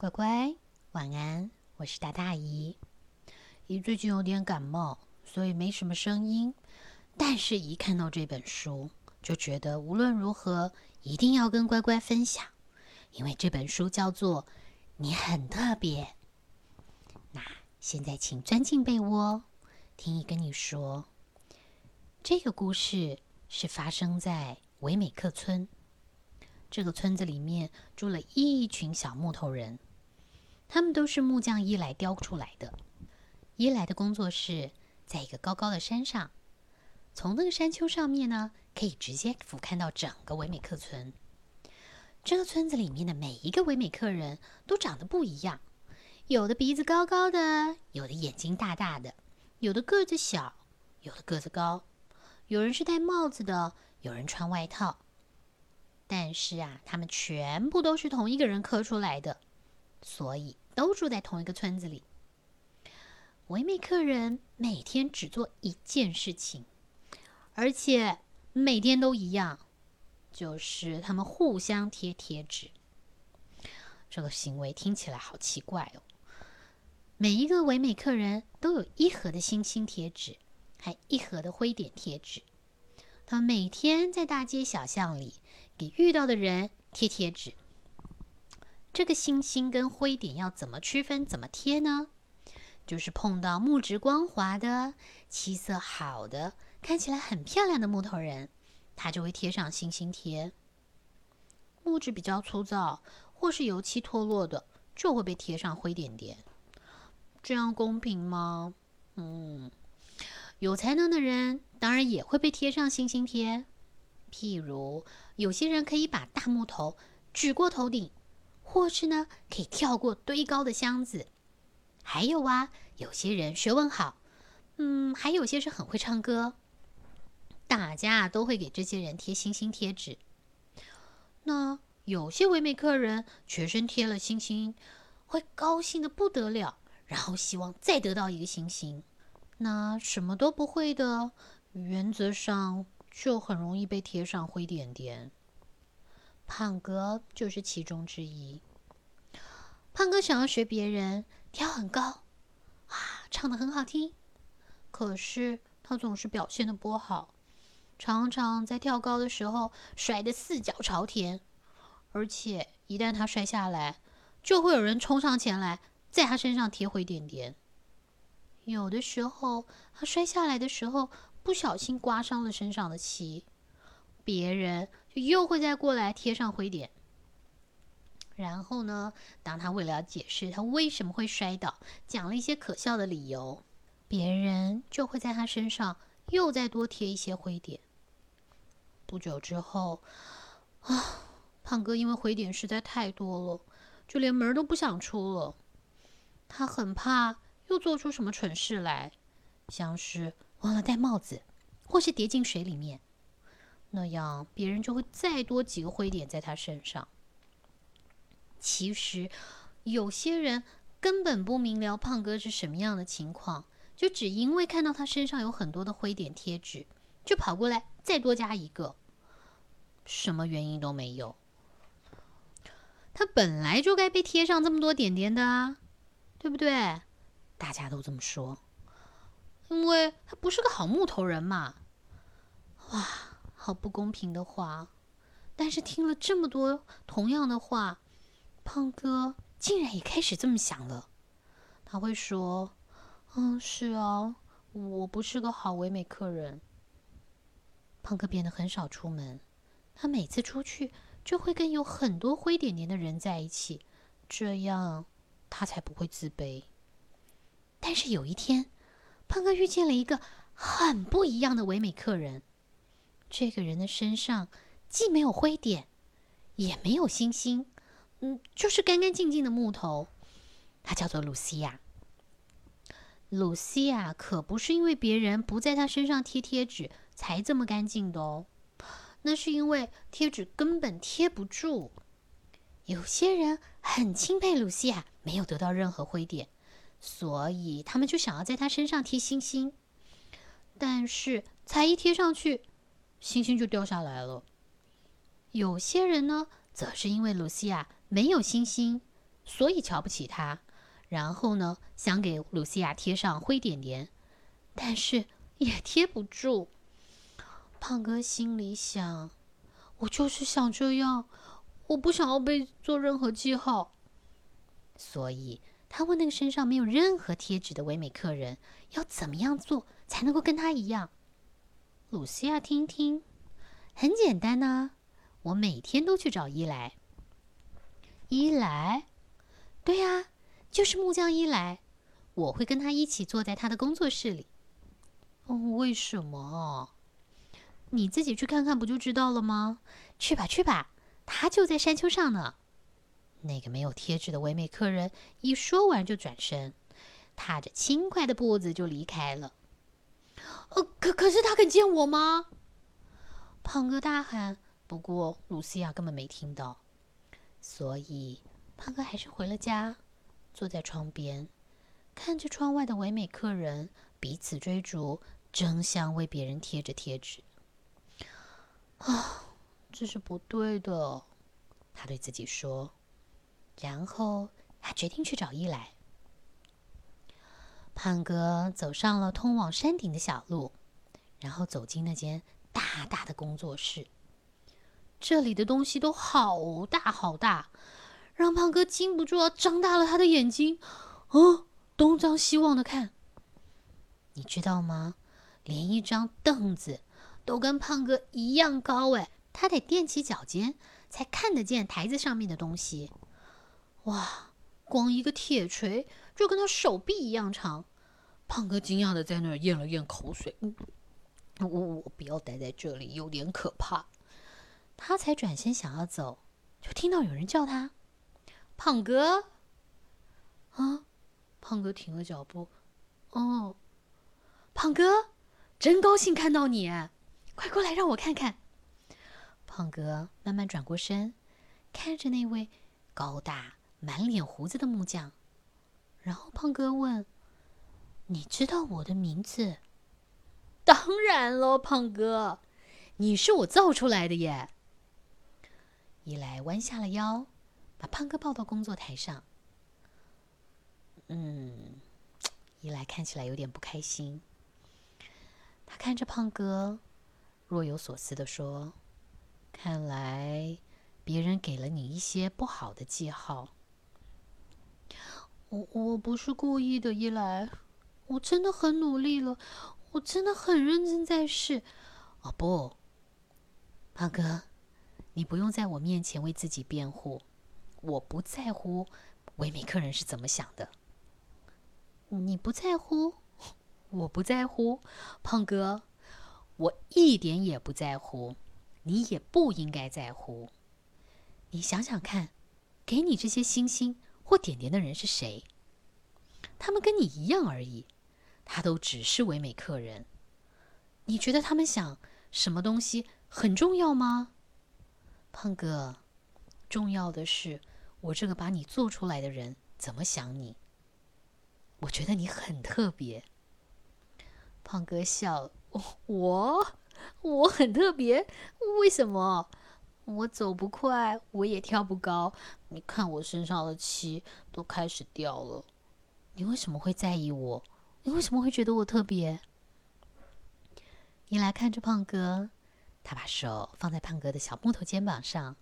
乖乖，晚安！我是大大姨。姨最近有点感冒，所以没什么声音。但是，一看到这本书，就觉得无论如何一定要跟乖乖分享，因为这本书叫做《你很特别》。那现在，请钻进被窝，听姨跟你说，这个故事是发生在维美克村。这个村子里面住了一群小木头人，他们都是木匠伊莱雕出来的。伊莱的工作室在一个高高的山上，从那个山丘上面呢，可以直接俯瞰到整个维美克村。这个村子里面的每一个维美克人都长得不一样，有的鼻子高高的，有的眼睛大大的，有的个子小，有的个子高，有人是戴帽子的，有人穿外套。但是啊，他们全部都是同一个人刻出来的，所以都住在同一个村子里。维美克人每天只做一件事情，而且每天都一样，就是他们互相贴贴纸。这个行为听起来好奇怪哦。每一个维美客人都有一盒的星星贴纸，还一盒的灰点贴纸。他们每天在大街小巷里。给遇到的人贴贴纸。这个星星跟灰点要怎么区分、怎么贴呢？就是碰到木质光滑的、漆色好的、看起来很漂亮的木头人，他就会贴上星星贴。木质比较粗糙或是油漆脱落的，就会被贴上灰点点。这样公平吗？嗯，有才能的人当然也会被贴上星星贴。譬如，有些人可以把大木头举过头顶，或是呢，可以跳过堆高的箱子。还有啊，有些人学问好，嗯，还有些是很会唱歌。大家都会给这些人贴星星贴纸。那有些唯美客人全身贴了星星，会高兴的不得了，然后希望再得到一个星星。那什么都不会的，原则上。就很容易被贴上灰点点。胖哥就是其中之一。胖哥想要学别人跳很高，啊，唱的很好听，可是他总是表现的不好，常常在跳高的时候摔得四脚朝天，而且一旦他摔下来，就会有人冲上前来在他身上贴灰点点。有的时候他摔下来的时候。不小心刮伤了身上的漆，别人就又会再过来贴上灰点。然后呢，当他为了解释他为什么会摔倒，讲了一些可笑的理由，别人就会在他身上又再多贴一些灰点。不久之后，啊，胖哥因为灰点实在太多了，就连门都不想出了。他很怕又做出什么蠢事来，像是……忘了戴帽子，或是跌进水里面，那样别人就会再多几个灰点在他身上。其实有些人根本不明了胖哥是什么样的情况，就只因为看到他身上有很多的灰点贴纸，就跑过来再多加一个，什么原因都没有。他本来就该被贴上这么多点点的啊，对不对？大家都这么说。因为他不是个好木头人嘛，哇，好不公平的话！但是听了这么多同样的话，胖哥竟然也开始这么想了。他会说：“嗯，是啊，我不是个好唯美客人。”胖哥变得很少出门，他每次出去就会跟有很多灰点点的人在一起，这样他才不会自卑。但是有一天。胖哥遇见了一个很不一样的唯美客人。这个人的身上既没有灰点，也没有星星，嗯，就是干干净净的木头。它叫做露西亚。露西亚可不是因为别人不在他身上贴贴纸才这么干净的哦，那是因为贴纸根本贴不住。有些人很钦佩露西亚，没有得到任何灰点。所以他们就想要在他身上贴星星，但是才一贴上去，星星就掉下来了。有些人呢，则是因为露西亚没有星星，所以瞧不起他。然后呢，想给露西亚贴上灰点点，但是也贴不住。胖哥心里想：“我就是想这样，我不想要被做任何记号。”所以，他问那个身上没有任何贴纸的唯美客人，要怎么样做才能够跟他一样？露西亚听听，很简单呐，我每天都去找伊莱。伊莱，对呀，就是木匠伊莱，我会跟他一起坐在他的工作室里。哦，为什么？你自己去看看不就知道了吗？去吧，去吧，他就在山丘上呢。那个没有贴纸的唯美客人一说完就转身，踏着轻快的步子就离开了。呃，可可是他肯见我吗？胖哥大喊。不过露西亚根本没听到，所以胖哥还是回了家，坐在窗边，看着窗外的唯美客人彼此追逐，争相为别人贴着贴纸。啊，这是不对的，他对自己说。然后他决定去找伊莱。胖哥走上了通往山顶的小路，然后走进那间大大的工作室。这里的东西都好大好大，让胖哥禁不住要张大了他的眼睛，哦，东张西望的看。你知道吗？连一张凳子都跟胖哥一样高，哎，他得垫起脚尖才看得见台子上面的东西。哇，光一个铁锤就跟他手臂一样长。胖哥惊讶的在那儿咽了咽口水，我我不要待在这里，有点可怕。他才转身想要走，就听到有人叫他：“胖哥！”啊，胖哥停了脚步。哦，胖哥，真高兴看到你，快过来让我看看。胖哥慢慢转过身，看着那位高大。满脸胡子的木匠，然后胖哥问：“你知道我的名字？”“当然了，胖哥，你是我造出来的耶。”伊莱弯下了腰，把胖哥抱到工作台上。嗯，伊莱看起来有点不开心。他看着胖哥，若有所思的说：“看来别人给了你一些不好的记号。”我我不是故意的，伊莱，我真的很努力了，我真的很认真在试。哦不，胖哥，你不用在我面前为自己辩护，我不在乎唯美客人是怎么想的。你不在乎，我不在乎，胖哥，我一点也不在乎，你也不应该在乎。你想想看，给你这些星星。或点点的人是谁？他们跟你一样而已，他都只是唯美客人。你觉得他们想什么东西很重要吗？胖哥，重要的是我这个把你做出来的人怎么想你。我觉得你很特别。胖哥笑，我我很特别，为什么？我走不快，我也跳不高。你看我身上的漆都开始掉了。你为什么会在意我？你为什么会觉得我特别？你来看着胖哥，他把手放在胖哥的小木头肩膀上，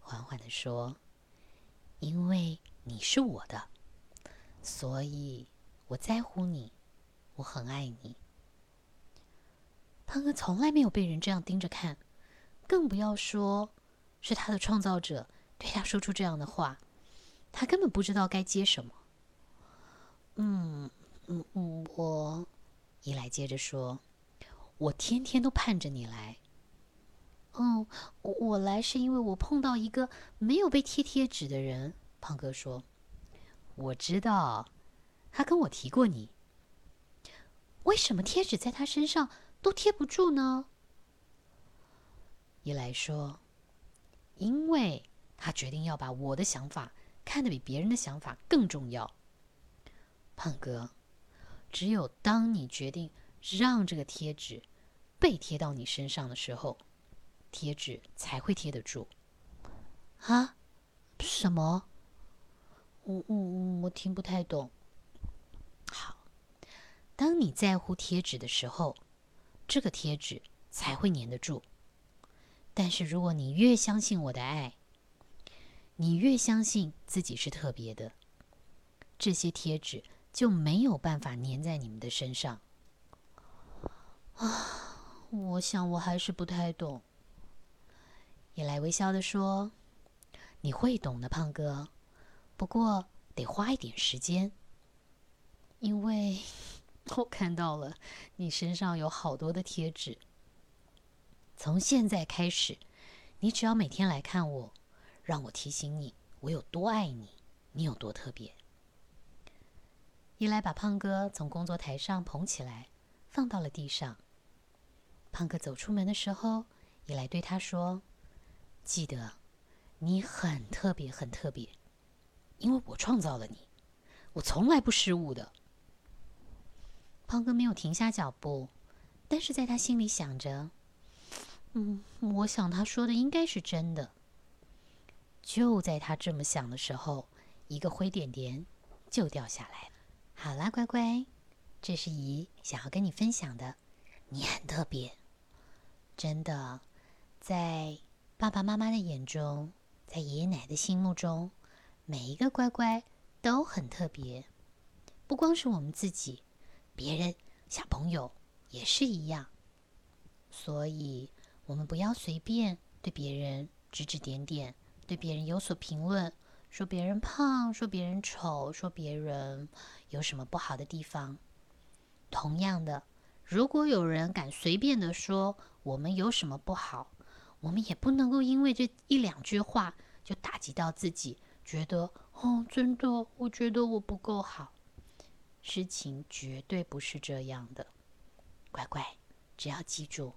缓缓的说：“因为你是我的，所以我在乎你，我很爱你。”胖哥从来没有被人这样盯着看，更不要说。是他的创造者对他说出这样的话，他根本不知道该接什么。嗯嗯嗯，我伊莱接着说：“我天天都盼着你来。”哦，我来是因为我碰到一个没有被贴贴纸的人。胖哥说：“我知道，他跟我提过你。为什么贴纸在他身上都贴不住呢？”伊莱说。因为他决定要把我的想法看得比别人的想法更重要，胖哥。只有当你决定让这个贴纸被贴到你身上的时候，贴纸才会贴得住。啊？什么？我我我听不太懂。好，当你在乎贴纸的时候，这个贴纸才会粘得住。但是如果你越相信我的爱，你越相信自己是特别的，这些贴纸就没有办法粘在你们的身上。啊，我想我还是不太懂。也来微笑的说：“你会懂的，胖哥，不过得花一点时间，因为 我看到了你身上有好多的贴纸。”从现在开始，你只要每天来看我，让我提醒你我有多爱你，你有多特别。伊莱把胖哥从工作台上捧起来，放到了地上。胖哥走出门的时候，伊莱对他说：“记得，你很特别，很特别，因为我创造了你，我从来不失误的。”胖哥没有停下脚步，但是在他心里想着。嗯，我想他说的应该是真的。就在他这么想的时候，一个灰点点就掉下来了。好啦，乖乖，这是姨想要跟你分享的。你很特别，真的，在爸爸妈妈的眼中，在爷爷奶奶的心目中，每一个乖乖都很特别。不光是我们自己，别人小朋友也是一样。所以。我们不要随便对别人指指点点，对别人有所评论，说别人胖，说别人丑，说别人有什么不好的地方。同样的，如果有人敢随便的说我们有什么不好，我们也不能够因为这一两句话就打击到自己，觉得哦，真的，我觉得我不够好。事情绝对不是这样的，乖乖，只要记住。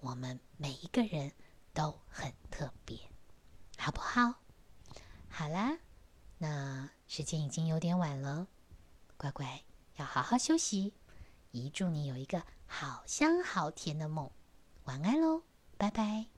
我们每一个人都很特别，好不好？好啦，那时间已经有点晚了，乖乖要好好休息。姨祝你有一个好香好甜的梦，晚安喽，拜拜。